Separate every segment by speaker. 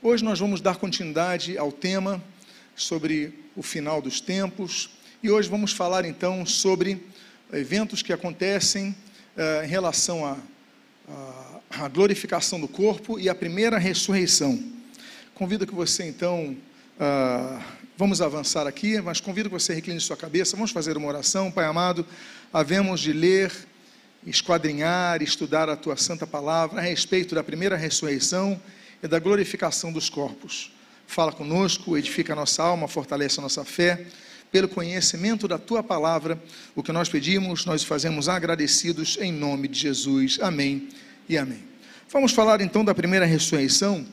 Speaker 1: Hoje nós vamos dar continuidade ao tema sobre o final dos tempos e hoje vamos falar então sobre eventos que acontecem uh, em relação à glorificação do corpo e a primeira ressurreição. Convido que você então, uh, vamos avançar aqui, mas convido que você recline sua cabeça, vamos fazer uma oração, Pai amado, havemos de ler, esquadrinhar, estudar a Tua Santa Palavra a respeito da primeira ressurreição e da glorificação dos corpos. Fala conosco, edifica a nossa alma, fortalece a nossa fé. Pelo conhecimento da tua palavra, o que nós pedimos, nós fazemos agradecidos em nome de Jesus. Amém e amém. Vamos falar então da primeira ressurreição.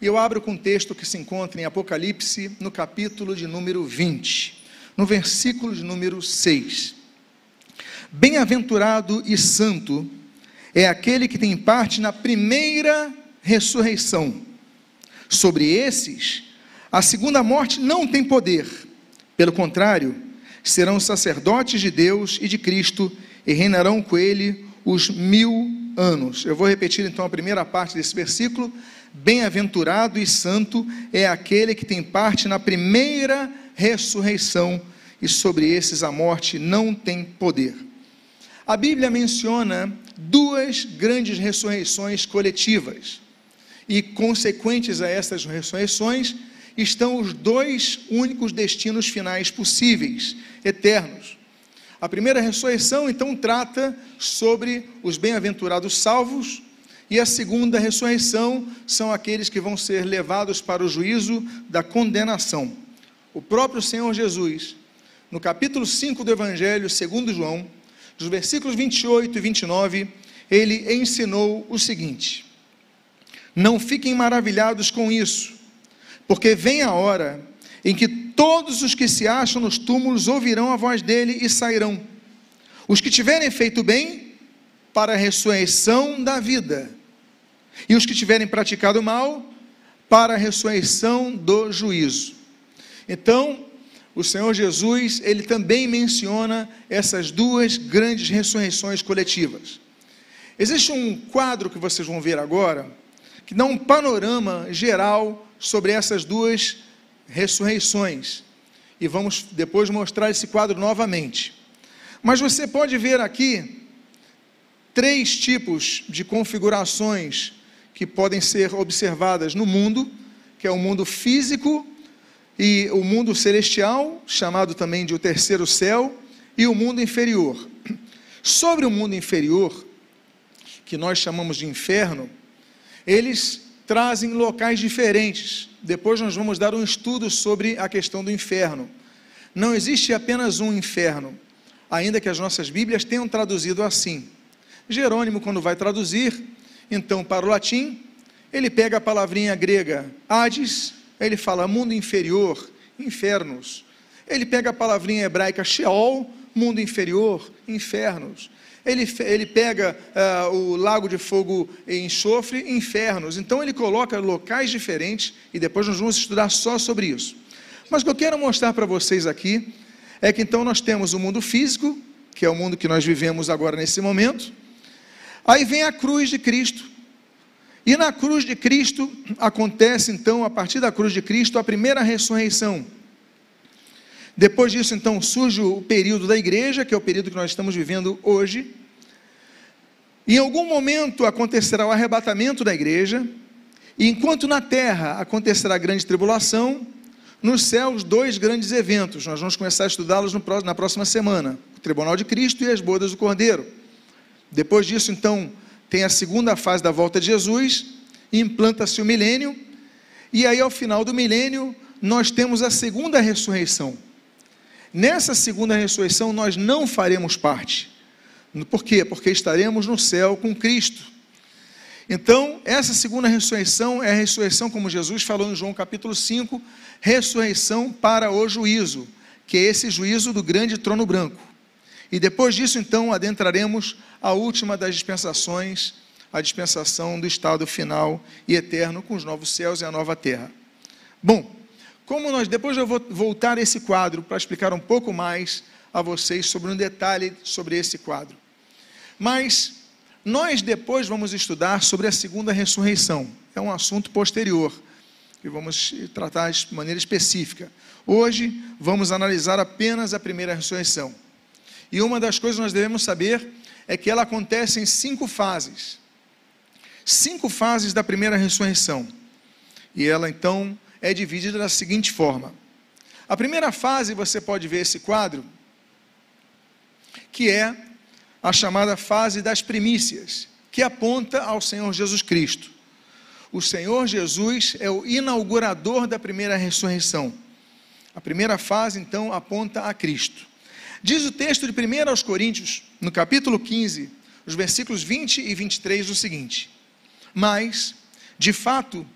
Speaker 1: E eu abro com um texto que se encontra em Apocalipse, no capítulo de número 20, no versículo de número 6. Bem-aventurado e santo é aquele que tem parte na primeira ressurreição. Sobre esses, a segunda morte não tem poder. Pelo contrário, serão sacerdotes de Deus e de Cristo e reinarão com ele os mil anos. Eu vou repetir então a primeira parte desse versículo. Bem-aventurado e santo é aquele que tem parte na primeira ressurreição, e sobre esses a morte não tem poder. A Bíblia menciona duas grandes ressurreições coletivas e consequentes a essas ressurreições estão os dois únicos destinos finais possíveis, eternos. A primeira ressurreição, então, trata sobre os bem-aventurados salvos, e a segunda ressurreição são aqueles que vão ser levados para o juízo da condenação. O próprio Senhor Jesus, no capítulo 5 do Evangelho segundo João, dos versículos 28 e 29, ele ensinou o seguinte: não fiquem maravilhados com isso, porque vem a hora em que todos os que se acham nos túmulos ouvirão a voz dele e sairão. Os que tiverem feito bem, para a ressurreição da vida, e os que tiverem praticado mal, para a ressurreição do juízo. Então, o Senhor Jesus, ele também menciona essas duas grandes ressurreições coletivas. Existe um quadro que vocês vão ver agora, que dá um panorama geral sobre essas duas ressurreições. E vamos depois mostrar esse quadro novamente. Mas você pode ver aqui três tipos de configurações que podem ser observadas no mundo, que é o mundo físico e o mundo celestial, chamado também de o terceiro céu, e o mundo inferior. Sobre o mundo inferior, que nós chamamos de inferno, eles trazem locais diferentes. Depois nós vamos dar um estudo sobre a questão do inferno. Não existe apenas um inferno, ainda que as nossas Bíblias tenham traduzido assim. Jerônimo, quando vai traduzir, então para o latim, ele pega a palavrinha grega Hades, ele fala mundo inferior, infernos. Ele pega a palavrinha hebraica Sheol, mundo inferior, infernos ele, ele pega uh, o lago de fogo e enxofre, infernos. Então ele coloca locais diferentes e depois nós vamos estudar só sobre isso. Mas o que eu quero mostrar para vocês aqui é que então nós temos o mundo físico, que é o mundo que nós vivemos agora nesse momento. Aí vem a cruz de Cristo. E na cruz de Cristo acontece então, a partir da cruz de Cristo, a primeira ressurreição. Depois disso, então, surge o período da igreja, que é o período que nós estamos vivendo hoje. Em algum momento acontecerá o arrebatamento da igreja, e enquanto na terra acontecerá a grande tribulação, nos céus, dois grandes eventos. Nós vamos começar a estudá-los na próxima semana: o tribunal de Cristo e as bodas do Cordeiro. Depois disso, então, tem a segunda fase da volta de Jesus, implanta-se o milênio, e aí, ao final do milênio, nós temos a segunda ressurreição. Nessa segunda ressurreição nós não faremos parte. Por quê? Porque estaremos no céu com Cristo. Então, essa segunda ressurreição é a ressurreição, como Jesus falou em João capítulo 5, ressurreição para o juízo, que é esse juízo do grande trono branco. E depois disso, então, adentraremos a última das dispensações, a dispensação do estado final e eterno com os novos céus e a nova terra. Bom, como nós, depois eu vou voltar esse quadro para explicar um pouco mais a vocês sobre um detalhe sobre esse quadro. Mas nós depois vamos estudar sobre a segunda ressurreição. É um assunto posterior. que vamos tratar de maneira específica. Hoje vamos analisar apenas a primeira ressurreição. E uma das coisas que nós devemos saber é que ela acontece em cinco fases. Cinco fases da primeira ressurreição. E ela então é dividida da seguinte forma: a primeira fase, você pode ver esse quadro, que é a chamada fase das primícias, que aponta ao Senhor Jesus Cristo. O Senhor Jesus é o inaugurador da primeira ressurreição. A primeira fase, então, aponta a Cristo. Diz o texto de 1 aos Coríntios, no capítulo 15, os versículos 20 e 23, o seguinte: Mas, de fato,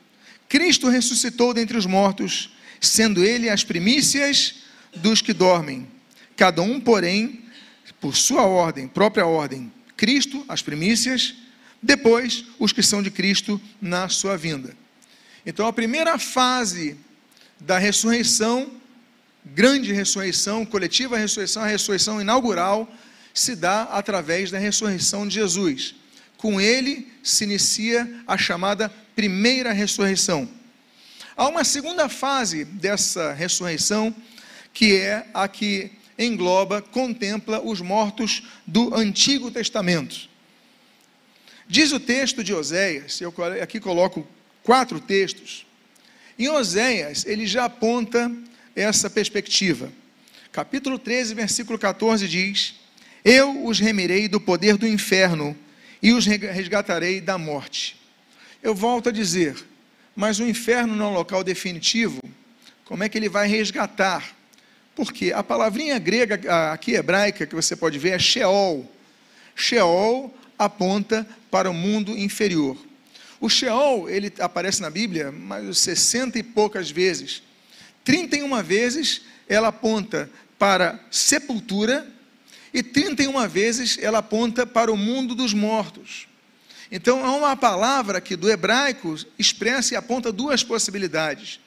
Speaker 1: Cristo ressuscitou dentre os mortos, sendo ele as primícias dos que dormem. Cada um, porém, por sua ordem, própria ordem. Cristo, as primícias, depois os que são de Cristo na sua vinda. Então, a primeira fase da ressurreição, grande ressurreição, coletiva ressurreição, a ressurreição inaugural, se dá através da ressurreição de Jesus. Com ele se inicia a chamada primeira ressurreição. Há uma segunda fase dessa ressurreição, que é a que engloba, contempla os mortos do Antigo Testamento. Diz o texto de Oséias, eu aqui coloco quatro textos. Em Oséias, ele já aponta essa perspectiva. Capítulo 13, versículo 14 diz: Eu os remirei do poder do inferno e os resgatarei da morte. Eu volto a dizer, mas o inferno não é um local definitivo, como é que ele vai resgatar? Porque a palavrinha grega, aqui hebraica, que você pode ver, é Sheol. Sheol aponta para o mundo inferior. O Sheol, ele aparece na Bíblia mais 60 e poucas vezes. 31 vezes ela aponta para sepultura e 31 vezes ela aponta para o mundo dos mortos. Então, há uma palavra que do hebraico expressa e aponta duas possibilidades.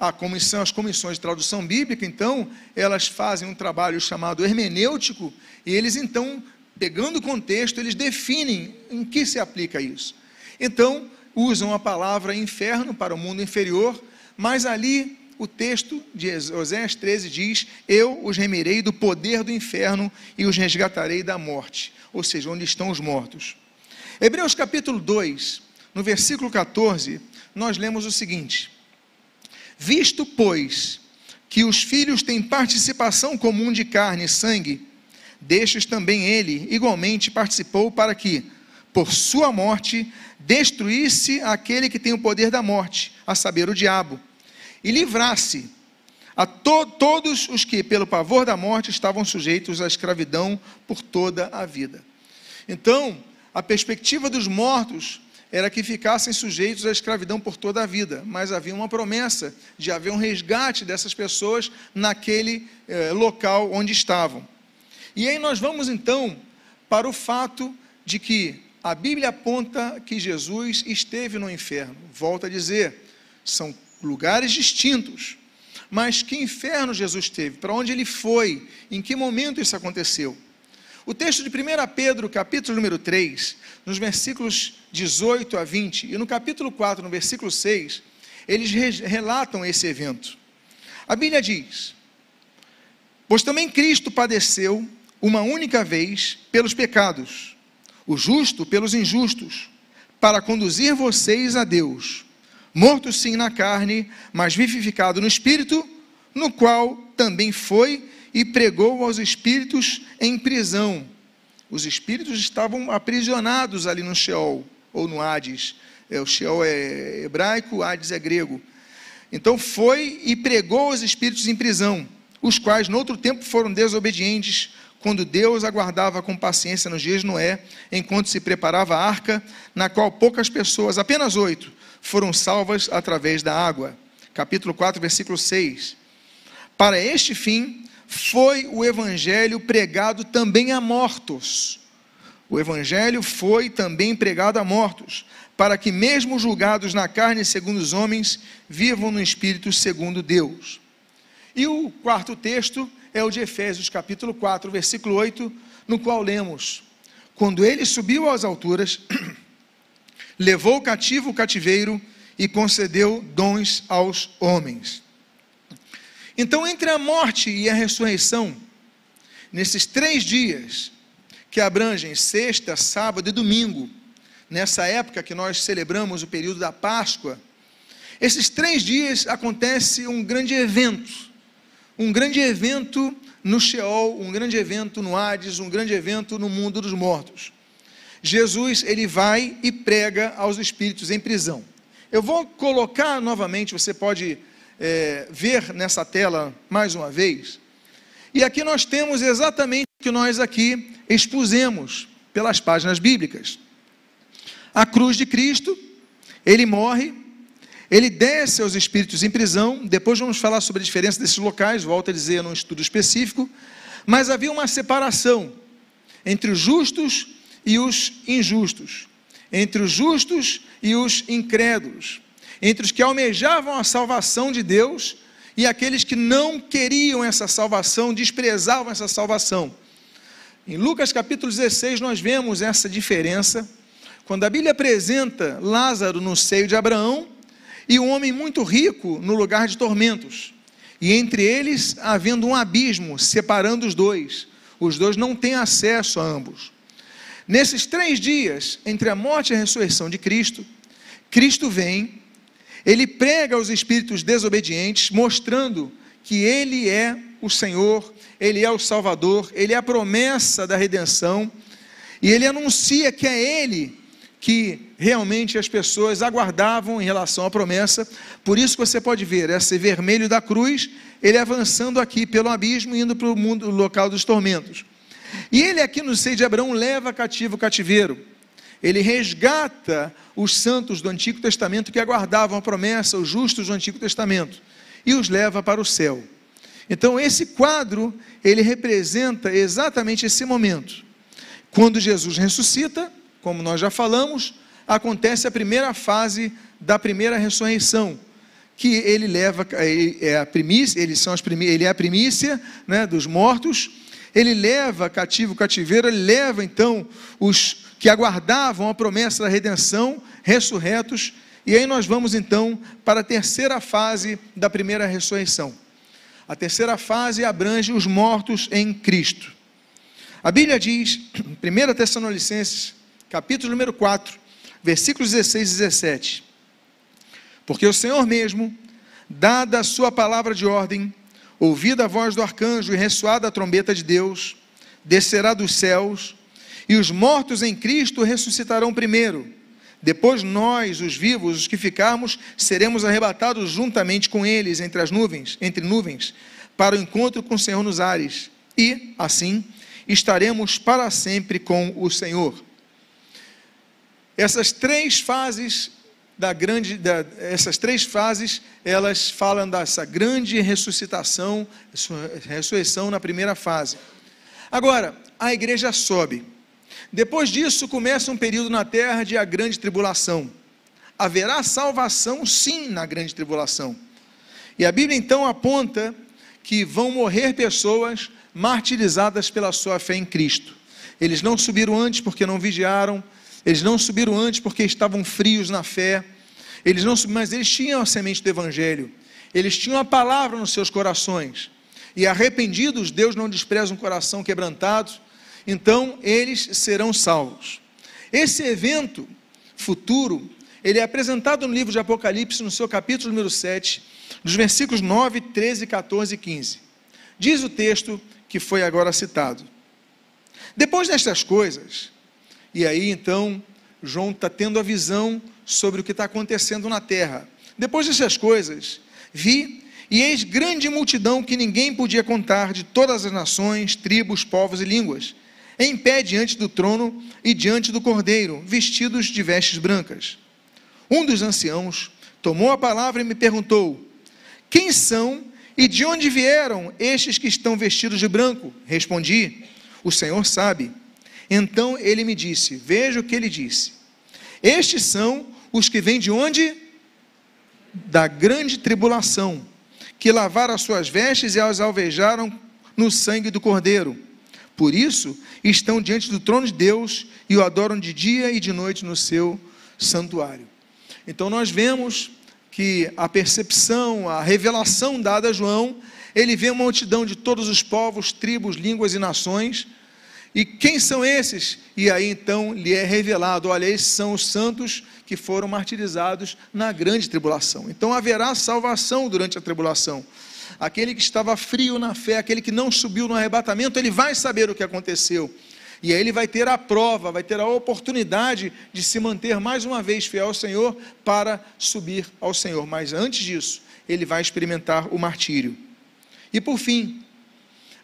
Speaker 1: A comissão, as comissões de tradução bíblica, então, elas fazem um trabalho chamado hermenêutico, e eles, então, pegando o contexto, eles definem em que se aplica isso. Então, usam a palavra inferno para o mundo inferior, mas ali o texto de Oséias 13 diz: Eu os remirei do poder do inferno e os resgatarei da morte, ou seja, onde estão os mortos. Hebreus capítulo 2, no versículo 14, nós lemos o seguinte: Visto, pois, que os filhos têm participação comum de carne e sangue, destes também ele igualmente participou para que, por sua morte, destruísse aquele que tem o poder da morte, a saber, o diabo, e livrasse a to todos os que, pelo pavor da morte, estavam sujeitos à escravidão por toda a vida. Então, a perspectiva dos mortos era que ficassem sujeitos à escravidão por toda a vida, mas havia uma promessa de haver um resgate dessas pessoas naquele eh, local onde estavam. E aí nós vamos então para o fato de que a Bíblia aponta que Jesus esteve no inferno. Volto a dizer, são lugares distintos. Mas que inferno Jesus teve? Para onde ele foi? Em que momento isso aconteceu? O texto de 1 Pedro, capítulo número 3, nos versículos 18 a 20, e no capítulo 4, no versículo 6, eles relatam esse evento. A Bíblia diz: Pois também Cristo padeceu uma única vez pelos pecados, o justo pelos injustos, para conduzir vocês a Deus, morto sim na carne, mas vivificado no espírito, no qual também foi e pregou aos espíritos em prisão. Os espíritos estavam aprisionados ali no Sheol, ou no Hades. É, o Sheol é hebraico, Hades é grego. Então foi e pregou aos espíritos em prisão, os quais no outro tempo foram desobedientes, quando Deus aguardava com paciência nos dias de Noé, enquanto se preparava a arca, na qual poucas pessoas, apenas oito, foram salvas através da água. Capítulo 4, versículo 6. Para este fim, foi o evangelho pregado também a mortos. O evangelho foi também pregado a mortos, para que, mesmo julgados na carne segundo os homens, vivam no espírito segundo Deus. E o quarto texto é o de Efésios, capítulo 4, versículo 8, no qual lemos: Quando ele subiu às alturas, levou cativo o cativeiro e concedeu dons aos homens. Então, entre a morte e a ressurreição, nesses três dias, que abrangem sexta, sábado e domingo, nessa época que nós celebramos o período da Páscoa, esses três dias acontece um grande evento, um grande evento no Sheol, um grande evento no Hades, um grande evento no mundo dos mortos. Jesus ele vai e prega aos espíritos em prisão. Eu vou colocar novamente, você pode é, ver nessa tela mais uma vez. E aqui nós temos exatamente o que nós aqui expusemos pelas páginas bíblicas. A cruz de Cristo, ele morre, ele desce aos espíritos em prisão. Depois vamos falar sobre a diferença desses locais, volto a dizer num estudo específico. Mas havia uma separação entre os justos e os injustos, entre os justos e os incrédulos, entre os que almejavam a salvação de Deus e aqueles que não queriam essa salvação, desprezavam essa salvação. Em Lucas capítulo 16, nós vemos essa diferença, quando a Bíblia apresenta Lázaro no seio de Abraão e um homem muito rico no lugar de tormentos, e entre eles havendo um abismo separando os dois, os dois não têm acesso a ambos. Nesses três dias, entre a morte e a ressurreição de Cristo, Cristo vem, ele prega aos espíritos desobedientes, mostrando que ele é o Senhor, ele é o Salvador, ele é a promessa da redenção, e ele anuncia que é ele que realmente as pessoas aguardavam em relação à promessa. Por isso você pode ver esse vermelho da cruz, ele avançando aqui pelo abismo, indo para o mundo, o local dos tormentos. E ele aqui no seio de Abraão leva cativo o cativeiro. Ele resgata os santos do Antigo Testamento que aguardavam a promessa, os justos do Antigo Testamento, e os leva para o céu. Então esse quadro, ele representa exatamente esse momento. Quando Jesus ressuscita, como nós já falamos, acontece a primeira fase da primeira ressurreição, que ele leva, ele é a primícia, eles são as primícias, ele é a primícia né, dos mortos, ele leva cativo o cativeiro, ele leva então os que aguardavam a promessa da redenção, ressurretos, e aí nós vamos então para a terceira fase da primeira ressurreição. A terceira fase abrange os mortos em Cristo. A Bíblia diz, 1 Tessalonicenses, capítulo número 4, versículos 16 e 17: Porque o Senhor mesmo, dada a sua palavra de ordem, ouvida a voz do arcanjo e ressoada a trombeta de Deus, descerá dos céus, e os mortos em Cristo ressuscitarão primeiro. Depois nós, os vivos, os que ficarmos, seremos arrebatados juntamente com eles entre as nuvens, entre nuvens, para o encontro com o Senhor nos ares. E, assim, estaremos para sempre com o Senhor. Essas três fases da grande, da, essas três fases, elas falam dessa grande ressuscitação, ressurreição na primeira fase. Agora, a igreja sobe. Depois disso, começa um período na terra de a grande tribulação. Haverá salvação, sim, na grande tribulação. E a Bíblia então aponta que vão morrer pessoas martirizadas pela sua fé em Cristo. Eles não subiram antes porque não vigiaram, eles não subiram antes porque estavam frios na fé. Eles não, mas eles tinham a semente do evangelho. Eles tinham a palavra nos seus corações. E arrependidos, Deus não despreza um coração quebrantado. Então, eles serão salvos. Esse evento futuro, ele é apresentado no livro de Apocalipse, no seu capítulo número 7, dos versículos 9, 13, 14 e 15. Diz o texto que foi agora citado. Depois destas coisas, e aí então João está tendo a visão sobre o que está acontecendo na terra. Depois dessas coisas, vi e eis grande multidão que ninguém podia contar de todas as nações, tribos, povos e línguas, em pé diante do trono e diante do cordeiro, vestidos de vestes brancas. Um dos anciãos tomou a palavra e me perguntou: Quem são e de onde vieram estes que estão vestidos de branco? Respondi: O Senhor sabe. Então ele me disse: Veja o que ele disse. Estes são os que vêm de onde? Da grande tribulação, que lavaram as suas vestes e as alvejaram no sangue do Cordeiro. Por isso, estão diante do trono de Deus e o adoram de dia e de noite no seu santuário. Então nós vemos que a percepção, a revelação dada a João, ele vê uma multidão de todos os povos, tribos, línguas e nações. E quem são esses? E aí então lhe é revelado: olha, esses são os santos que foram martirizados na grande tribulação. Então haverá salvação durante a tribulação. Aquele que estava frio na fé, aquele que não subiu no arrebatamento, ele vai saber o que aconteceu. E aí ele vai ter a prova, vai ter a oportunidade de se manter mais uma vez fiel ao Senhor para subir ao Senhor. Mas antes disso, ele vai experimentar o martírio. E por fim,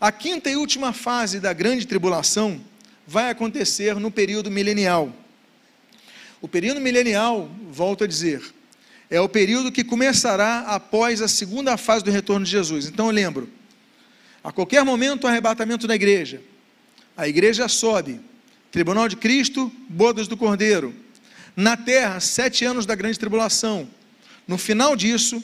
Speaker 1: a quinta e última fase da grande tribulação vai acontecer no período milenial. O período milenial, volto a dizer, é o período que começará após a segunda fase do retorno de Jesus. Então eu lembro, a qualquer momento o arrebatamento da igreja, a igreja sobe, tribunal de Cristo, bodas do Cordeiro. Na terra, sete anos da grande tribulação. No final disso,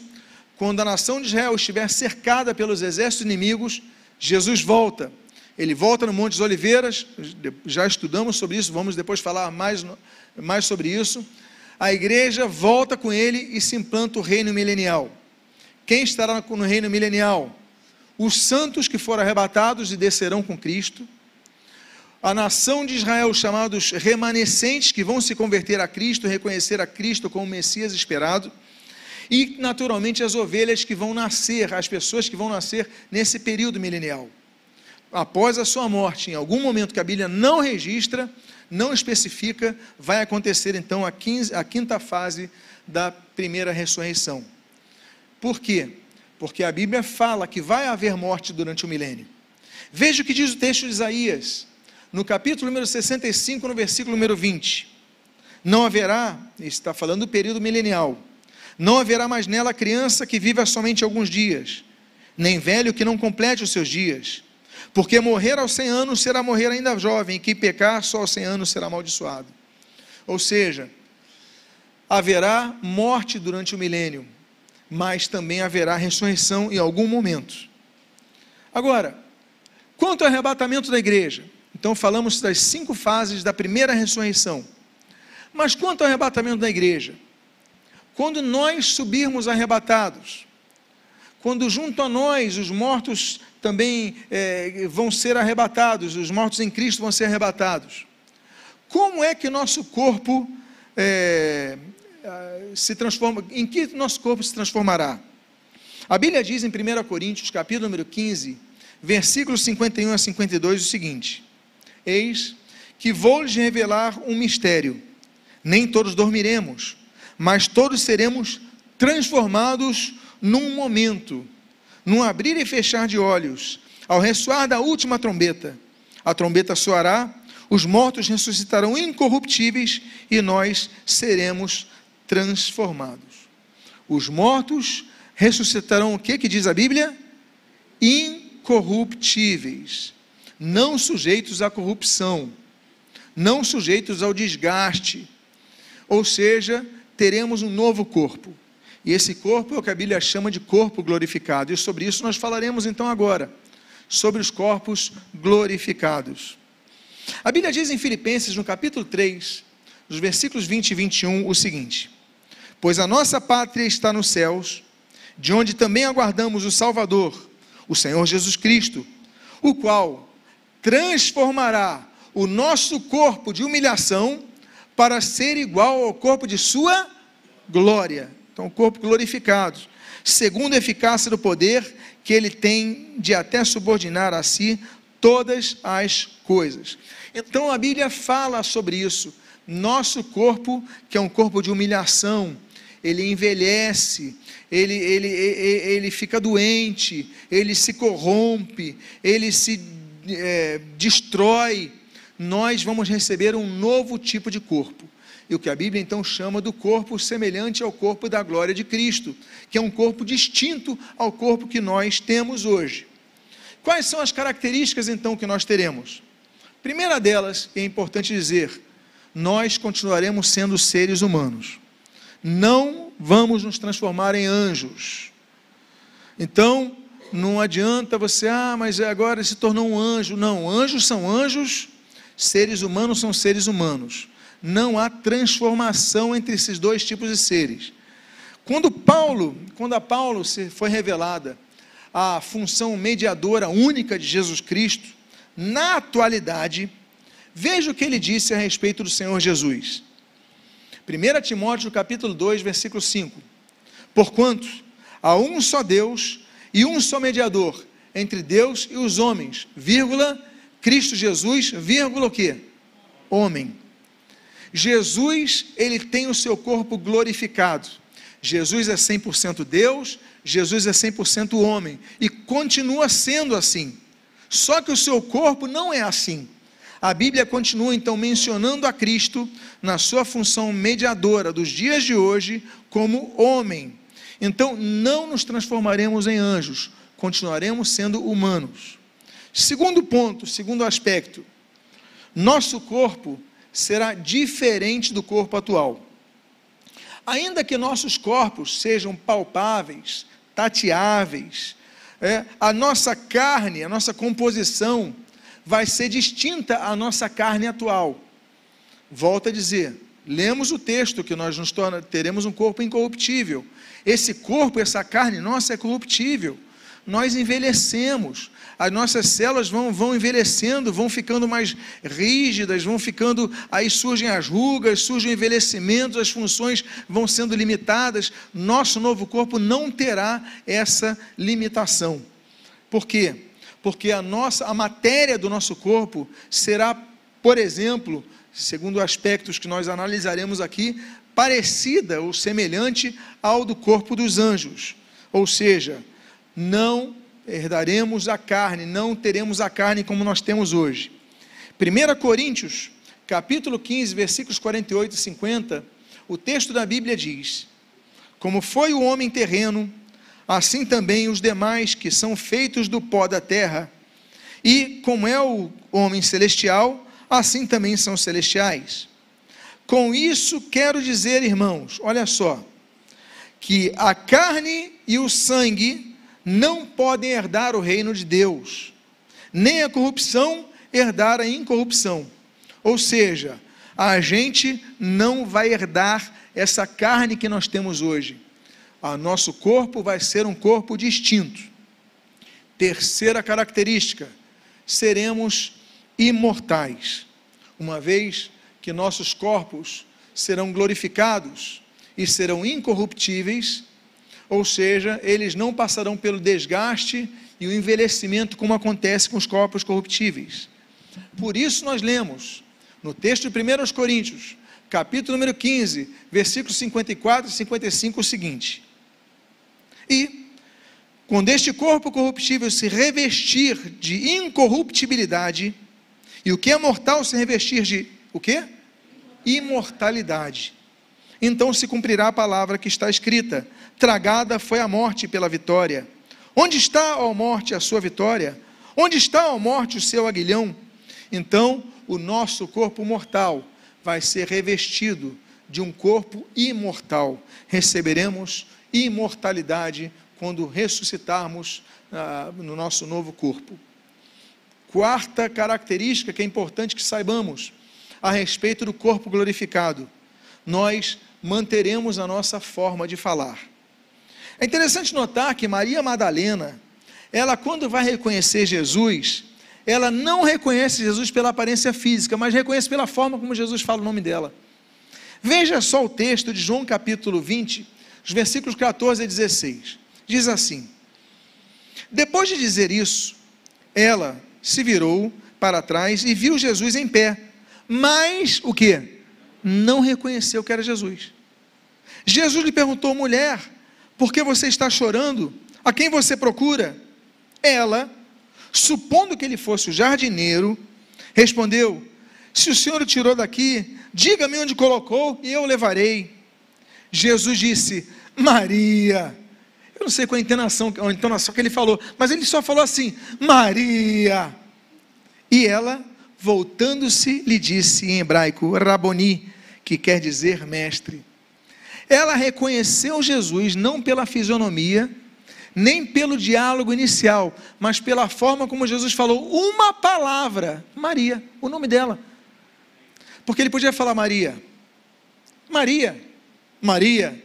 Speaker 1: quando a nação de Israel estiver cercada pelos exércitos inimigos, Jesus volta. Ele volta no Monte das Oliveiras, já estudamos sobre isso, vamos depois falar mais, mais sobre isso. A igreja volta com ele e se implanta o reino milenial. Quem estará no reino milenial? Os santos que foram arrebatados e descerão com Cristo a nação de Israel, chamados remanescentes, que vão se converter a Cristo, reconhecer a Cristo como Messias esperado, e, naturalmente, as ovelhas que vão nascer, as pessoas que vão nascer nesse período milenial. Após a sua morte, em algum momento que a Bíblia não registra, não especifica, vai acontecer então a, quinze, a quinta fase da primeira ressurreição. Por quê? Porque a Bíblia fala que vai haver morte durante o milênio. Veja o que diz o texto de Isaías, no capítulo número 65, no versículo número 20. Não haverá, está falando do período milenial, não haverá mais nela criança que viva somente alguns dias, nem velho que não complete os seus dias. Porque morrer aos 100 anos será morrer ainda jovem, e quem pecar só aos 100 anos será amaldiçoado. Ou seja, haverá morte durante o milênio, mas também haverá ressurreição em algum momento. Agora, quanto ao arrebatamento da igreja, então falamos das cinco fases da primeira ressurreição. Mas quanto ao arrebatamento da igreja? Quando nós subirmos arrebatados, quando junto a nós os mortos também é, vão ser arrebatados, os mortos em Cristo vão ser arrebatados, como é que nosso corpo é, se transforma, em que nosso corpo se transformará? A Bíblia diz em 1 Coríntios, capítulo número 15, versículos 51 a 52, o seguinte: Eis que vou lhes revelar um mistério. Nem todos dormiremos, mas todos seremos transformados num momento, num abrir e fechar de olhos, ao ressoar da última trombeta. A trombeta soará, os mortos ressuscitarão incorruptíveis e nós seremos transformados. Os mortos ressuscitarão o que que diz a Bíblia? Incorruptíveis não sujeitos à corrupção, não sujeitos ao desgaste. Ou seja, teremos um novo corpo. E esse corpo é o que a Bíblia chama de corpo glorificado. E sobre isso nós falaremos então agora, sobre os corpos glorificados. A Bíblia diz em Filipenses, no capítulo 3, nos versículos 20 e 21, o seguinte: Pois a nossa pátria está nos céus, de onde também aguardamos o Salvador, o Senhor Jesus Cristo, o qual transformará o nosso corpo de humilhação para ser igual ao corpo de sua glória. Então, o corpo glorificado, segundo a eficácia do poder que ele tem de até subordinar a si todas as coisas. Então, a Bíblia fala sobre isso. Nosso corpo, que é um corpo de humilhação, ele envelhece, ele, ele, ele, ele fica doente, ele se corrompe, ele se é, destrói, nós vamos receber um novo tipo de corpo. E o que a Bíblia então chama do corpo semelhante ao corpo da glória de Cristo, que é um corpo distinto ao corpo que nós temos hoje. Quais são as características então que nós teremos? Primeira delas, é importante dizer, nós continuaremos sendo seres humanos. Não vamos nos transformar em anjos. Então, não adianta você, ah, mas agora se tornou um anjo. Não, anjos são anjos, seres humanos são seres humanos. não há transformação entre esses dois tipos de seres. Quando Paulo, quando a Paulo foi revelada a função mediadora única de Jesus Cristo, na atualidade, veja o que ele disse a respeito do Senhor Jesus. 1 Timóteo capítulo 2, versículo 5. Porquanto há um só Deus e um só mediador entre Deus e os homens, vírgula, Cristo Jesus, vírgula o quê? Homem. Jesus, ele tem o seu corpo glorificado. Jesus é 100% Deus, Jesus é 100% homem e continua sendo assim. Só que o seu corpo não é assim. A Bíblia continua então mencionando a Cristo na sua função mediadora dos dias de hoje como homem. Então não nos transformaremos em anjos, continuaremos sendo humanos. Segundo ponto, segundo aspecto, nosso corpo será diferente do corpo atual. Ainda que nossos corpos sejam palpáveis, tateáveis, é, a nossa carne, a nossa composição vai ser distinta à nossa carne atual. Volto a dizer, lemos o texto que nós nos torna, teremos um corpo incorruptível. Esse corpo, essa carne nossa é corruptível. Nós envelhecemos, as nossas células vão, vão envelhecendo, vão ficando mais rígidas, vão ficando, aí surgem as rugas, surgem envelhecimentos, as funções vão sendo limitadas. Nosso novo corpo não terá essa limitação. Por quê? Porque a nossa, a matéria do nosso corpo será, por exemplo, segundo aspectos que nós analisaremos aqui, parecida ou semelhante ao do corpo dos anjos. Ou seja, não herdaremos a carne, não teremos a carne como nós temos hoje. 1 Coríntios, capítulo 15, versículos 48 e 50, o texto da Bíblia diz: Como foi o homem terreno, assim também os demais que são feitos do pó da terra, e como é o homem celestial, assim também são celestiais. Com isso quero dizer, irmãos, olha só, que a carne e o sangue não podem herdar o reino de Deus, nem a corrupção herdar a incorrupção. Ou seja, a gente não vai herdar essa carne que nós temos hoje. O nosso corpo vai ser um corpo distinto. Terceira característica: seremos imortais. Uma vez que nossos corpos serão glorificados e serão incorruptíveis, ou seja, eles não passarão pelo desgaste e o envelhecimento como acontece com os corpos corruptíveis. Por isso nós lemos no texto de 1 Coríntios, capítulo número 15, versículos 54 e 55 o seguinte: E quando este corpo corruptível se revestir de incorruptibilidade, e o que é mortal se revestir de o quê? Imortalidade. Então se cumprirá a palavra que está escrita: tragada foi a morte pela vitória. Onde está, ó morte, a sua vitória? Onde está, ó morte, o seu aguilhão? Então, o nosso corpo mortal vai ser revestido de um corpo imortal. Receberemos imortalidade quando ressuscitarmos ah, no nosso novo corpo. Quarta característica que é importante que saibamos a respeito do corpo glorificado: nós manteremos a nossa forma de falar. É interessante notar que Maria Madalena, ela quando vai reconhecer Jesus, ela não reconhece Jesus pela aparência física, mas reconhece pela forma como Jesus fala o nome dela. Veja só o texto de João capítulo 20, os versículos 14 a 16. Diz assim: Depois de dizer isso, ela se virou para trás e viu Jesus em pé, mas o que? Não reconheceu que era Jesus. Jesus lhe perguntou, mulher, por que você está chorando? A quem você procura? Ela, supondo que ele fosse o jardineiro, respondeu: Se o Senhor o tirou daqui, diga-me onde colocou e eu o levarei. Jesus disse: Maria. Eu não sei qual a entonação, a entonação que ele falou, mas ele só falou assim: Maria. E ela, voltando-se, lhe disse em hebraico: Raboni, que quer dizer mestre. Ela reconheceu Jesus não pela fisionomia, nem pelo diálogo inicial, mas pela forma como Jesus falou uma palavra, Maria, o nome dela. Porque ele podia falar Maria, Maria, Maria,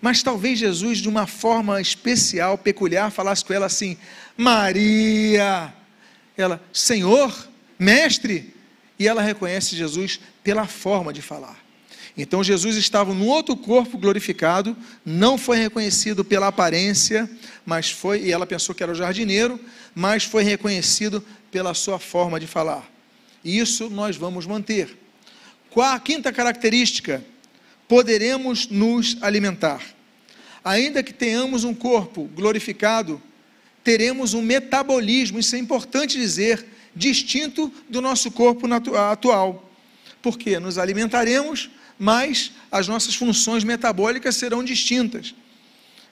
Speaker 1: mas talvez Jesus, de uma forma especial, peculiar, falasse com ela assim: Maria. Ela, Senhor, mestre. E ela reconhece Jesus pela forma de falar. Então Jesus estava num outro corpo glorificado, não foi reconhecido pela aparência, mas foi, e ela pensou que era o jardineiro, mas foi reconhecido pela sua forma de falar. Isso nós vamos manter. Qual a quinta característica? Poderemos nos alimentar. Ainda que tenhamos um corpo glorificado, teremos um metabolismo, isso é importante dizer, distinto do nosso corpo atual. Porque nos alimentaremos, mas as nossas funções metabólicas serão distintas.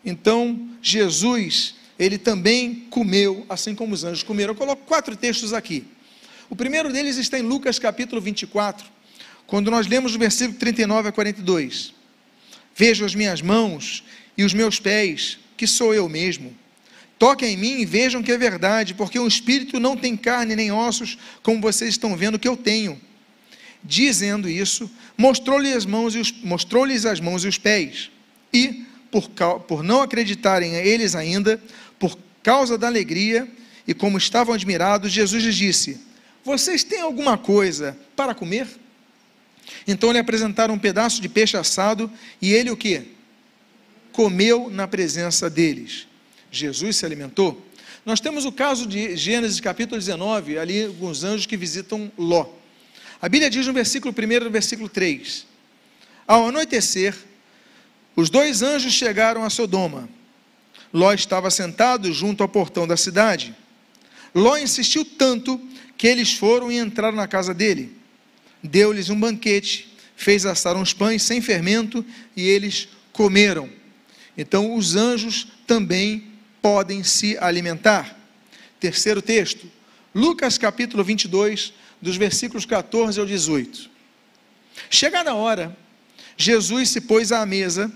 Speaker 1: Então, Jesus, ele também comeu, assim como os anjos comeram. Eu coloco quatro textos aqui. O primeiro deles está em Lucas capítulo 24, quando nós lemos o versículo 39 a 42. Vejo as minhas mãos e os meus pés, que sou eu mesmo. Toquem em mim e vejam que é verdade, porque o espírito não tem carne nem ossos, como vocês estão vendo que eu tenho. Dizendo isso, mostrou-lhes as mãos e os, mostrou-lhes as mãos e os pés. E, por, por não acreditarem a eles ainda, por causa da alegria e como estavam admirados, Jesus lhes disse: Vocês têm alguma coisa para comer? Então lhe apresentaram um pedaço de peixe assado e ele o que? Comeu na presença deles. Jesus se alimentou? Nós temos o caso de Gênesis capítulo 19, ali alguns anjos que visitam Ló. A Bíblia diz no versículo 1 no versículo 3: Ao anoitecer, os dois anjos chegaram a Sodoma. Ló estava sentado junto ao portão da cidade. Ló insistiu tanto que eles foram e entraram na casa dele. Deu-lhes um banquete, fez assar uns pães sem fermento e eles comeram. Então os anjos também podem se alimentar. Terceiro texto, Lucas capítulo 22, dos versículos 14 ao 18. Chegada a hora, Jesus se pôs à mesa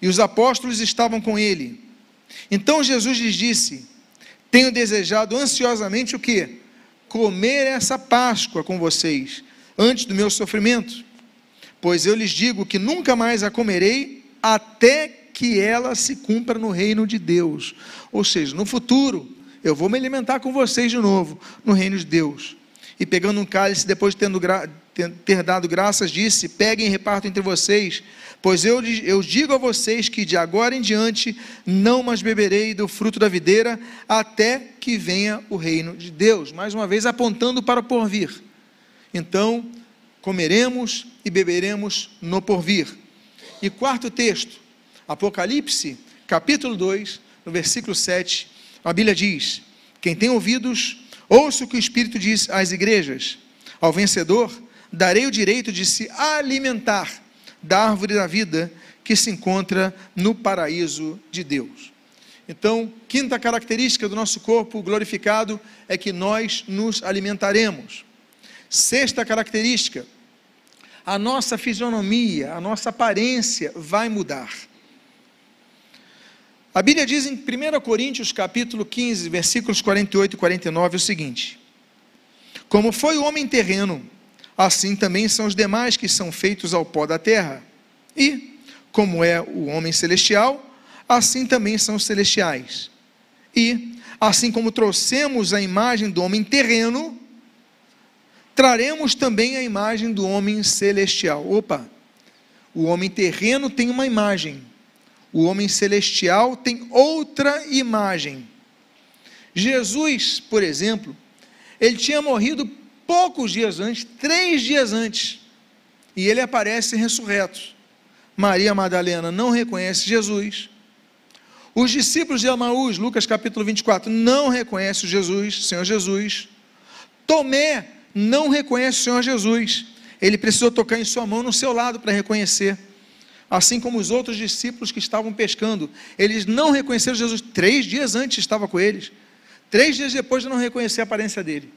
Speaker 1: e os apóstolos estavam com ele. Então Jesus lhes disse: Tenho desejado ansiosamente o que? Comer essa Páscoa com vocês, antes do meu sofrimento. Pois eu lhes digo que nunca mais a comerei até que ela se cumpra no reino de Deus. Ou seja, no futuro, eu vou me alimentar com vocês de novo, no reino de Deus. E pegando um cálice, depois de tendo ter dado graças, disse: Peguem e repartam entre vocês, pois eu, eu digo a vocês que de agora em diante não mais beberei do fruto da videira, até que venha o reino de Deus. Mais uma vez apontando para o porvir. Então, comeremos e beberemos no porvir. E quarto texto, Apocalipse, capítulo 2, no versículo 7, a Bíblia diz: Quem tem ouvidos, ouça o que o Espírito diz às igrejas. Ao vencedor, darei o direito de se alimentar da árvore da vida que se encontra no paraíso de Deus. Então, quinta característica do nosso corpo glorificado é que nós nos alimentaremos. Sexta característica, a nossa fisionomia, a nossa aparência vai mudar. A Bíblia diz em 1 Coríntios capítulo 15, versículos 48 e 49 o seguinte: Como foi o homem terreno, assim também são os demais que são feitos ao pó da terra. E, como é o homem celestial, assim também são os celestiais. E, assim como trouxemos a imagem do homem terreno, traremos também a imagem do homem celestial. Opa! O homem terreno tem uma imagem, o homem celestial tem outra imagem. Jesus, por exemplo, ele tinha morrido poucos dias antes, três dias antes, e ele aparece ressurreto. Maria Madalena não reconhece Jesus. Os discípulos de Amaús, Lucas capítulo 24, não reconhecem Jesus, Senhor Jesus. Tomé não reconhece o Senhor Jesus. Ele precisou tocar em sua mão no seu lado para reconhecer assim como os outros discípulos que estavam pescando. Eles não reconheceram Jesus. Três dias antes estava com eles. Três dias depois de não reconhecer a aparência dele.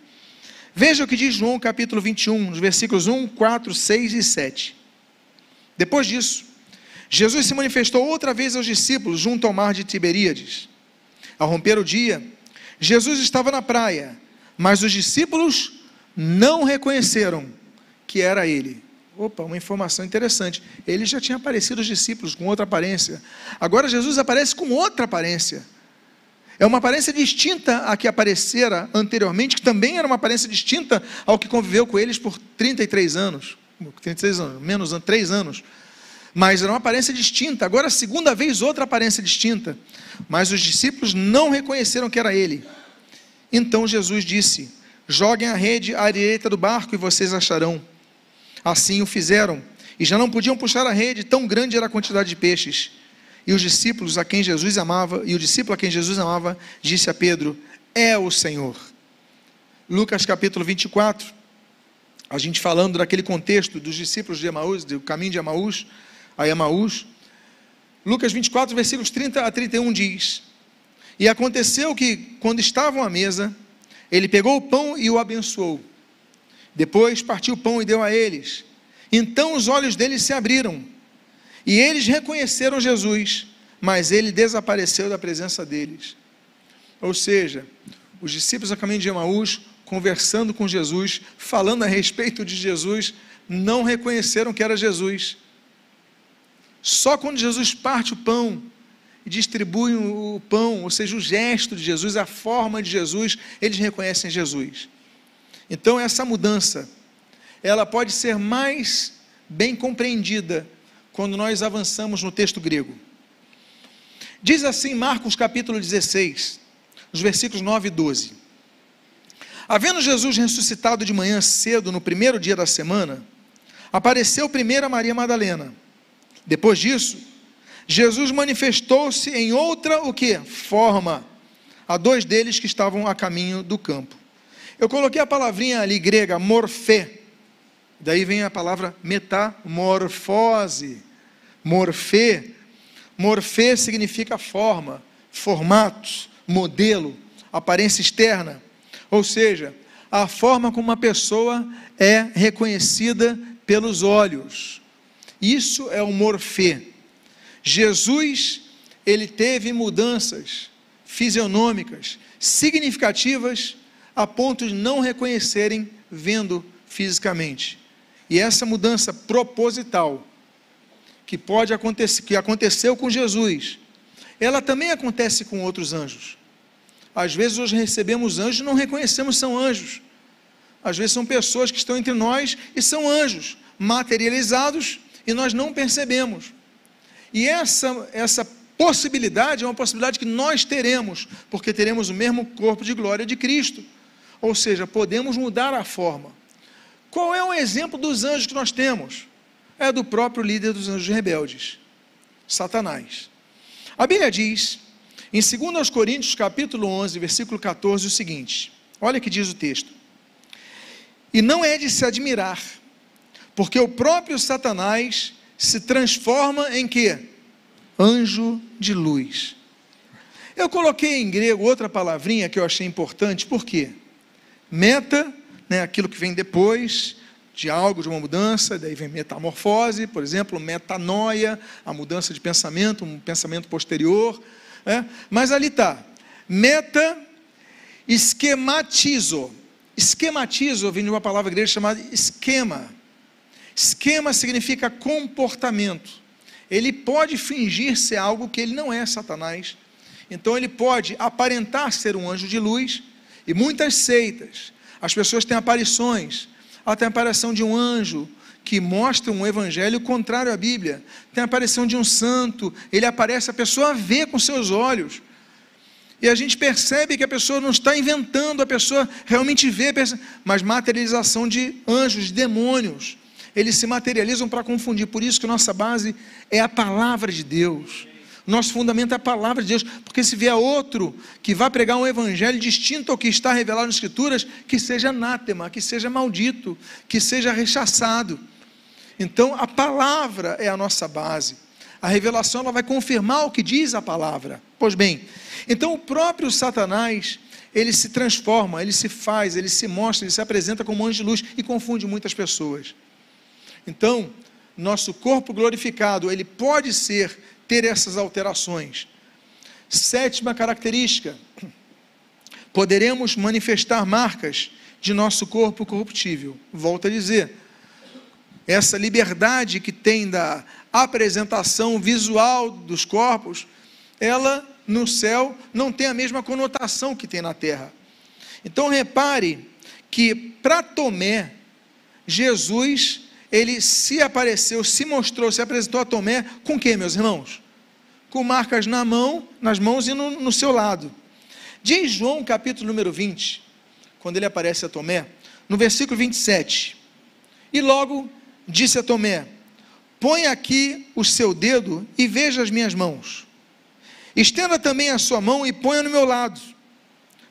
Speaker 1: Veja o que diz João capítulo 21, nos versículos 1, 4, 6 e 7. Depois disso, Jesus se manifestou outra vez aos discípulos junto ao mar de Tiberíades. Ao romper o dia, Jesus estava na praia, mas os discípulos não reconheceram que era ele. Opa, uma informação interessante. Ele já tinha aparecido aos discípulos com outra aparência. Agora Jesus aparece com outra aparência. É uma aparência distinta à que aparecera anteriormente, que também era uma aparência distinta ao que conviveu com eles por 33 anos. 33 anos, menos 3 anos. Mas era uma aparência distinta. Agora, segunda vez, outra aparência distinta. Mas os discípulos não reconheceram que era ele. Então Jesus disse: Joguem a rede à direita do barco e vocês acharão. Assim o fizeram, e já não podiam puxar a rede, tão grande era a quantidade de peixes. E os discípulos a quem Jesus amava, e o discípulo a quem Jesus amava, disse a Pedro: É o Senhor. Lucas capítulo 24, a gente falando daquele contexto dos discípulos de Emaús, do caminho de Emaús a Emaús. Lucas 24, versículos 30 a 31 diz: E aconteceu que, quando estavam à mesa, ele pegou o pão e o abençoou. Depois partiu o pão e deu a eles. Então os olhos deles se abriram. E eles reconheceram Jesus, mas ele desapareceu da presença deles. Ou seja, os discípulos a caminho de Emaús, conversando com Jesus, falando a respeito de Jesus, não reconheceram que era Jesus. Só quando Jesus parte o pão e distribui o pão, ou seja, o gesto de Jesus, a forma de Jesus, eles reconhecem Jesus. Então essa mudança, ela pode ser mais bem compreendida quando nós avançamos no texto grego. Diz assim Marcos capítulo 16, os versículos 9 e 12. Havendo Jesus ressuscitado de manhã cedo, no primeiro dia da semana, apareceu primeiro a Maria Madalena. Depois disso, Jesus manifestou-se em outra o que? Forma a dois deles que estavam a caminho do campo. Eu coloquei a palavrinha ali grega, morfé. Daí vem a palavra metamorfose. Morfê. Morfê significa forma, formato, modelo, aparência externa. Ou seja, a forma como uma pessoa é reconhecida pelos olhos. Isso é o morfê. Jesus, ele teve mudanças fisionômicas significativas a ponto de não reconhecerem vendo fisicamente. E essa mudança proposital que pode acontecer, que aconteceu com Jesus, ela também acontece com outros anjos. Às vezes nós recebemos anjos e não reconhecemos são anjos. Às vezes são pessoas que estão entre nós e são anjos materializados e nós não percebemos. E essa essa possibilidade é uma possibilidade que nós teremos, porque teremos o mesmo corpo de glória de Cristo. Ou seja, podemos mudar a forma. Qual é o exemplo dos anjos que nós temos? É do próprio líder dos anjos rebeldes, Satanás. A Bíblia diz, em 2 Coríntios, capítulo 11, versículo 14, o seguinte: olha que diz o texto. E não é de se admirar, porque o próprio Satanás se transforma em quê? Anjo de luz. Eu coloquei em grego outra palavrinha que eu achei importante, por quê? Meta, né, aquilo que vem depois de algo, de uma mudança, daí vem metamorfose, por exemplo, metanoia, a mudança de pensamento, um pensamento posterior. Né? Mas ali está, meta esquematizo. Esquematizo vem de uma palavra grega chamada esquema. Esquema significa comportamento. Ele pode fingir ser algo que ele não é, Satanás. Então ele pode aparentar ser um anjo de luz, e muitas seitas, as pessoas têm aparições, até a aparição de um anjo que mostra um evangelho contrário à Bíblia. Tem a aparição de um santo, ele aparece, a pessoa vê com seus olhos. E a gente percebe que a pessoa não está inventando, a pessoa realmente vê, mas materialização de anjos, de demônios. Eles se materializam para confundir. Por isso que nossa base é a palavra de Deus. Nosso fundamento é a palavra de Deus, porque se vier outro que vá pregar um evangelho distinto ao que está revelado nas Escrituras, que seja anátema, que seja maldito, que seja rechaçado. Então, a palavra é a nossa base. A revelação ela vai confirmar o que diz a palavra. Pois bem, então o próprio Satanás, ele se transforma, ele se faz, ele se mostra, ele se apresenta como anjo de luz e confunde muitas pessoas. Então, nosso corpo glorificado, ele pode ser ter essas alterações. Sétima característica: poderemos manifestar marcas de nosso corpo corruptível. Volto a dizer, essa liberdade que tem da apresentação visual dos corpos, ela no céu não tem a mesma conotação que tem na terra. Então repare que para Tomé, Jesus, ele se apareceu, se mostrou, se apresentou a Tomé com que, meus irmãos? Com marcas na mão, nas mãos e no, no seu lado. Diz João, capítulo número 20, quando ele aparece a Tomé, no versículo 27. E logo disse a Tomé: Põe aqui o seu dedo e veja as minhas mãos. Estenda também a sua mão e ponha no meu lado.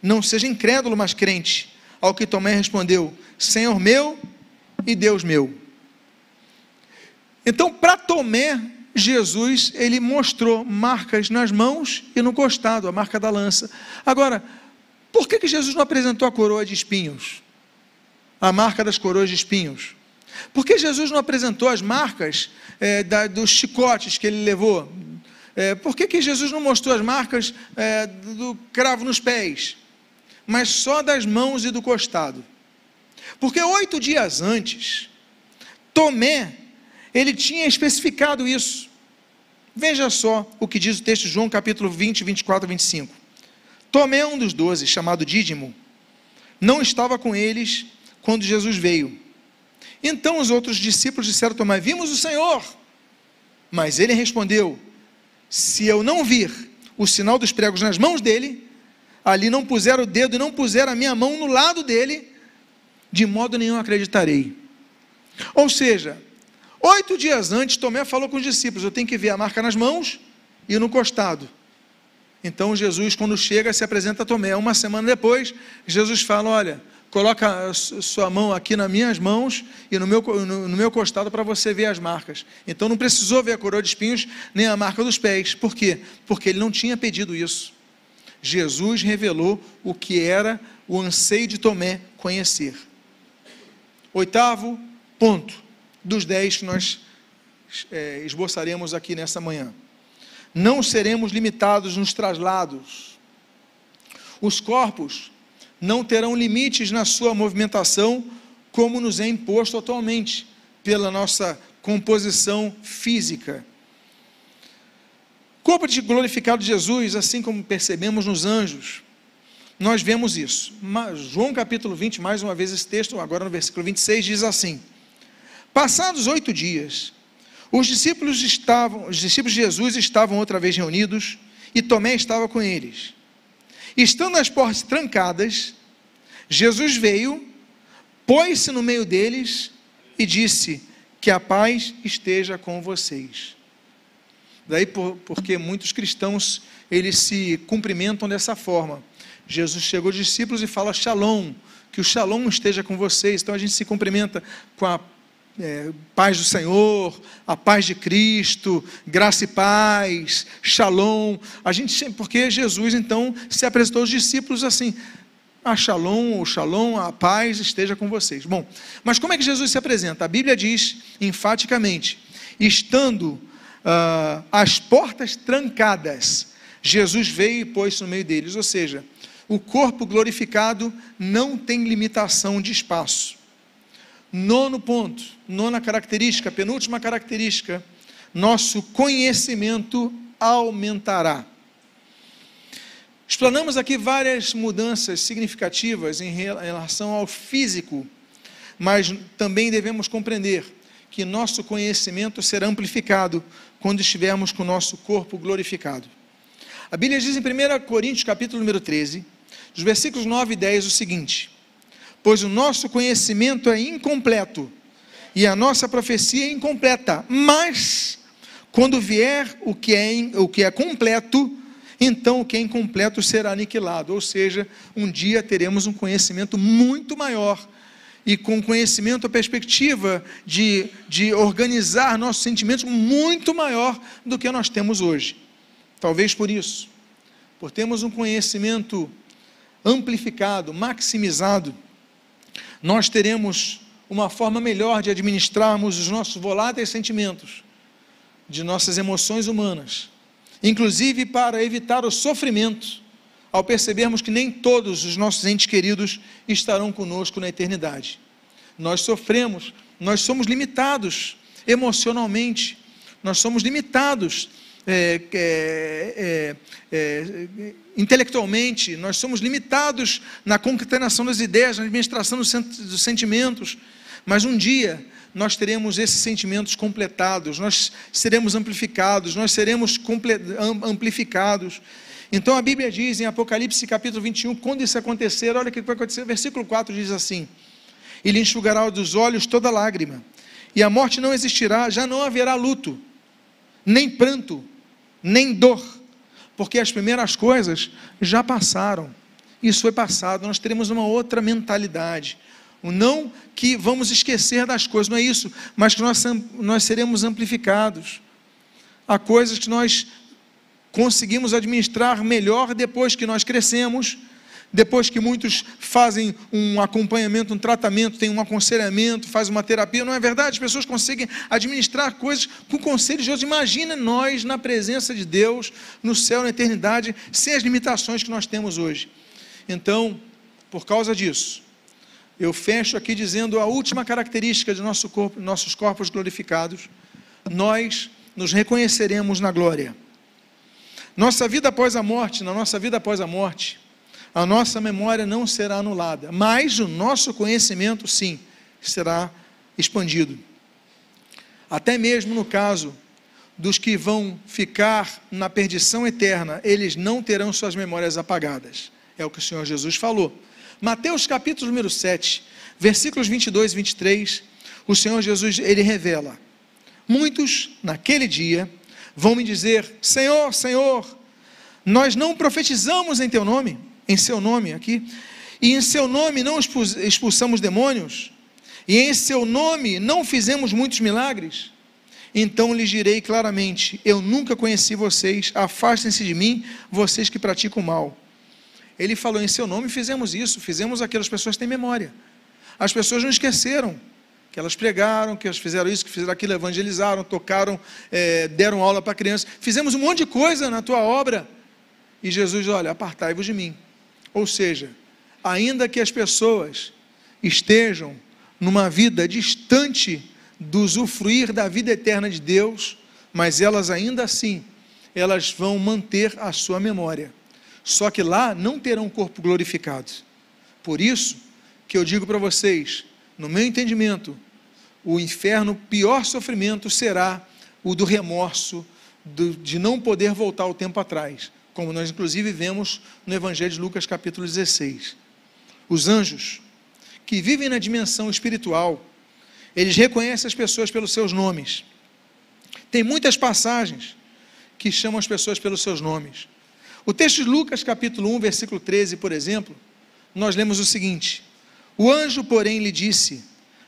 Speaker 1: Não seja incrédulo, mas crente. Ao que Tomé respondeu: Senhor meu e Deus meu. Então, para Tomé, Jesus, ele mostrou marcas nas mãos e no costado, a marca da lança. Agora, por que, que Jesus não apresentou a coroa de espinhos? A marca das coroas de espinhos? Por que Jesus não apresentou as marcas é, da, dos chicotes que ele levou? É, por que, que Jesus não mostrou as marcas é, do cravo nos pés? Mas só das mãos e do costado. Porque oito dias antes, Tomé, ele tinha especificado isso. Veja só o que diz o texto de João, capítulo 20, 24 e 25. Tomé, um dos doze, chamado Dídimo, não estava com eles quando Jesus veio. Então os outros discípulos disseram a Tomé: Vimos o Senhor. Mas ele respondeu: Se eu não vir o sinal dos pregos nas mãos dele, ali não puser o dedo e não puser a minha mão no lado dele, de modo nenhum acreditarei. Ou seja, oito dias antes, Tomé falou com os discípulos: Eu tenho que ver a marca nas mãos e no costado. Então Jesus, quando chega, se apresenta a Tomé. Uma semana depois, Jesus fala: Olha, coloca sua mão aqui nas minhas mãos e no meu, no, no meu costado para você ver as marcas. Então não precisou ver a coroa de espinhos nem a marca dos pés. Por quê? Porque ele não tinha pedido isso. Jesus revelou o que era o anseio de Tomé conhecer. Oitavo ponto dos dez que nós é, esboçaremos aqui nessa manhã. Não seremos limitados nos traslados. Os corpos não terão limites na sua movimentação, como nos é imposto atualmente pela nossa composição física. Corpo de glorificado Jesus, assim como percebemos nos anjos, nós vemos isso. Mas João capítulo 20, mais uma vez esse texto, agora no versículo 26, diz assim: Passados oito dias, os discípulos estavam, os discípulos de Jesus estavam outra vez reunidos e Tomé estava com eles. Estando as portas trancadas, Jesus veio, pôs-se no meio deles e disse: Que a paz esteja com vocês. Daí por, porque muitos cristãos eles se cumprimentam dessa forma. Jesus chegou aos discípulos e fala: Shalom, que o Shalom esteja com vocês. Então a gente se cumprimenta com a é, paz do Senhor, a paz de Cristo, graça e paz, shalom. A gente, porque Jesus então se apresentou aos discípulos assim: a shalom, o shalom, a paz esteja com vocês. Bom, mas como é que Jesus se apresenta? A Bíblia diz enfaticamente: estando uh, as portas trancadas, Jesus veio e pôs-se no meio deles. Ou seja, o corpo glorificado não tem limitação de espaço. Nono ponto, nona característica, penúltima característica, nosso conhecimento aumentará. Explanamos aqui várias mudanças significativas em relação ao físico, mas também devemos compreender que nosso conhecimento será amplificado quando estivermos com o nosso corpo glorificado. A Bíblia diz em 1 Coríntios, capítulo número 13, dos versículos 9 e 10, o seguinte: pois o nosso conhecimento é incompleto e a nossa profecia é incompleta. Mas, quando vier o que é, o que é completo, então o que é incompleto será aniquilado. Ou seja, um dia teremos um conhecimento muito maior e com conhecimento, a perspectiva de, de organizar nossos sentimentos muito maior do que nós temos hoje. Talvez por isso, por termos um conhecimento amplificado, maximizado, nós teremos uma forma melhor de administrarmos os nossos voláteis sentimentos, de nossas emoções humanas, inclusive para evitar o sofrimento, ao percebermos que nem todos os nossos entes queridos estarão conosco na eternidade. nós sofremos, nós somos limitados emocionalmente, nós somos limitados é, é, é, é, intelectualmente, nós somos limitados na concatenação das ideias, na administração dos, dos sentimentos, mas um dia nós teremos esses sentimentos completados, nós seremos amplificados, nós seremos amplificados. Então a Bíblia diz em Apocalipse capítulo 21, quando isso acontecer, olha o que vai acontecer, versículo 4 diz assim: Ele enxugará dos olhos toda lágrima, e a morte não existirá, já não haverá luto, nem pranto, nem dor, porque as primeiras coisas já passaram. Isso foi passado, nós teremos uma outra mentalidade. Não que vamos esquecer das coisas, não é isso, mas que nós, nós seremos amplificados. Há coisas que nós conseguimos administrar melhor depois que nós crescemos, depois que muitos fazem um acompanhamento, um tratamento, tem um aconselhamento, faz uma terapia, não é verdade? As pessoas conseguem administrar coisas com conselhos de Deus. Imagina nós na presença de Deus, no céu, na eternidade, sem as limitações que nós temos hoje. Então, por causa disso, eu fecho aqui dizendo a última característica de nosso corpo, nossos corpos glorificados: nós nos reconheceremos na glória. Nossa vida após a morte, na nossa vida após a morte, a nossa memória não será anulada, mas o nosso conhecimento, sim, será expandido. Até mesmo no caso dos que vão ficar na perdição eterna, eles não terão suas memórias apagadas. É o que o Senhor Jesus falou. Mateus capítulo número 7, versículos 22 e 23, o Senhor Jesus, ele revela: Muitos, naquele dia, vão me dizer: Senhor, Senhor, nós não profetizamos em teu nome, em seu nome aqui, e em seu nome não expulsamos demônios, e em seu nome não fizemos muitos milagres. Então lhes direi claramente: Eu nunca conheci vocês, afastem-se de mim, vocês que praticam mal. Ele falou em seu nome, fizemos isso, fizemos aquilo, as pessoas têm memória. As pessoas não esqueceram que elas pregaram, que elas fizeram isso, que fizeram aquilo, evangelizaram, tocaram, é, deram aula para crianças. Fizemos um monte de coisa na tua obra. E Jesus, olha, apartai-vos de mim. Ou seja, ainda que as pessoas estejam numa vida distante do usufruir da vida eterna de Deus, mas elas ainda assim, elas vão manter a sua memória. Só que lá não terão corpo glorificado. Por isso que eu digo para vocês, no meu entendimento, o inferno, o pior sofrimento será o do remorso, do, de não poder voltar o tempo atrás, como nós inclusive vemos no Evangelho de Lucas capítulo 16. Os anjos, que vivem na dimensão espiritual, eles reconhecem as pessoas pelos seus nomes. Tem muitas passagens que chamam as pessoas pelos seus nomes. O texto de Lucas, capítulo 1, versículo 13, por exemplo, nós lemos o seguinte: O anjo, porém, lhe disse: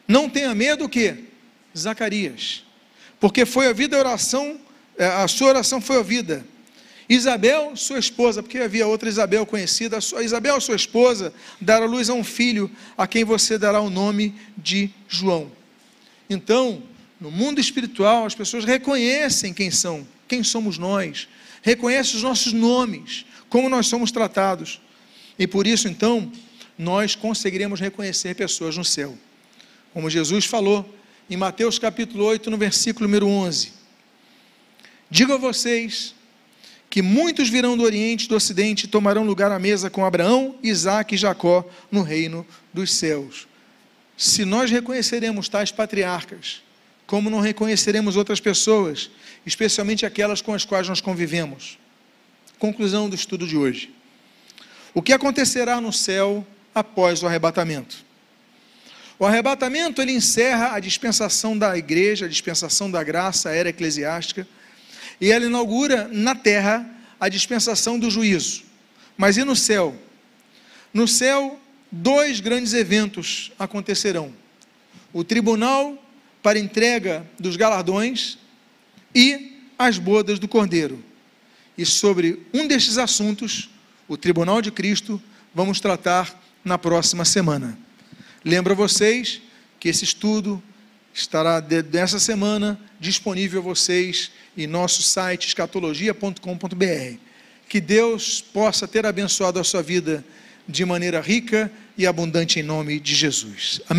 Speaker 1: Não tenha medo o quê? Zacarias, porque foi ouvida a oração, é, a sua oração foi ouvida. Isabel, sua esposa, porque havia outra Isabel conhecida, Isabel, sua esposa, dará luz a um filho, a quem você dará o nome de João. Então, no mundo espiritual, as pessoas reconhecem quem são, quem somos nós, reconhece os nossos nomes, como nós somos tratados. E por isso, então, nós conseguiremos reconhecer pessoas no céu. Como Jesus falou em Mateus capítulo 8, no versículo número 11: Digo a vocês que muitos virão do Oriente e do Ocidente e tomarão lugar à mesa com Abraão, Isaac e Jacó no reino dos céus. Se nós reconheceremos tais patriarcas, como não reconheceremos outras pessoas, especialmente aquelas com as quais nós convivemos. Conclusão do estudo de hoje. O que acontecerá no céu após o arrebatamento? O arrebatamento ele encerra a dispensação da igreja, a dispensação da graça, a era eclesiástica, e ela inaugura na terra a dispensação do juízo. Mas e no céu? No céu, dois grandes eventos acontecerão: o tribunal para entrega dos galardões e as bodas do Cordeiro. E sobre um destes assuntos, o Tribunal de Cristo, vamos tratar na próxima semana. Lembro a vocês que esse estudo estará dessa semana disponível a vocês em nosso site escatologia.com.br. Que Deus possa ter abençoado a sua vida de maneira rica e abundante em nome de Jesus. Amém.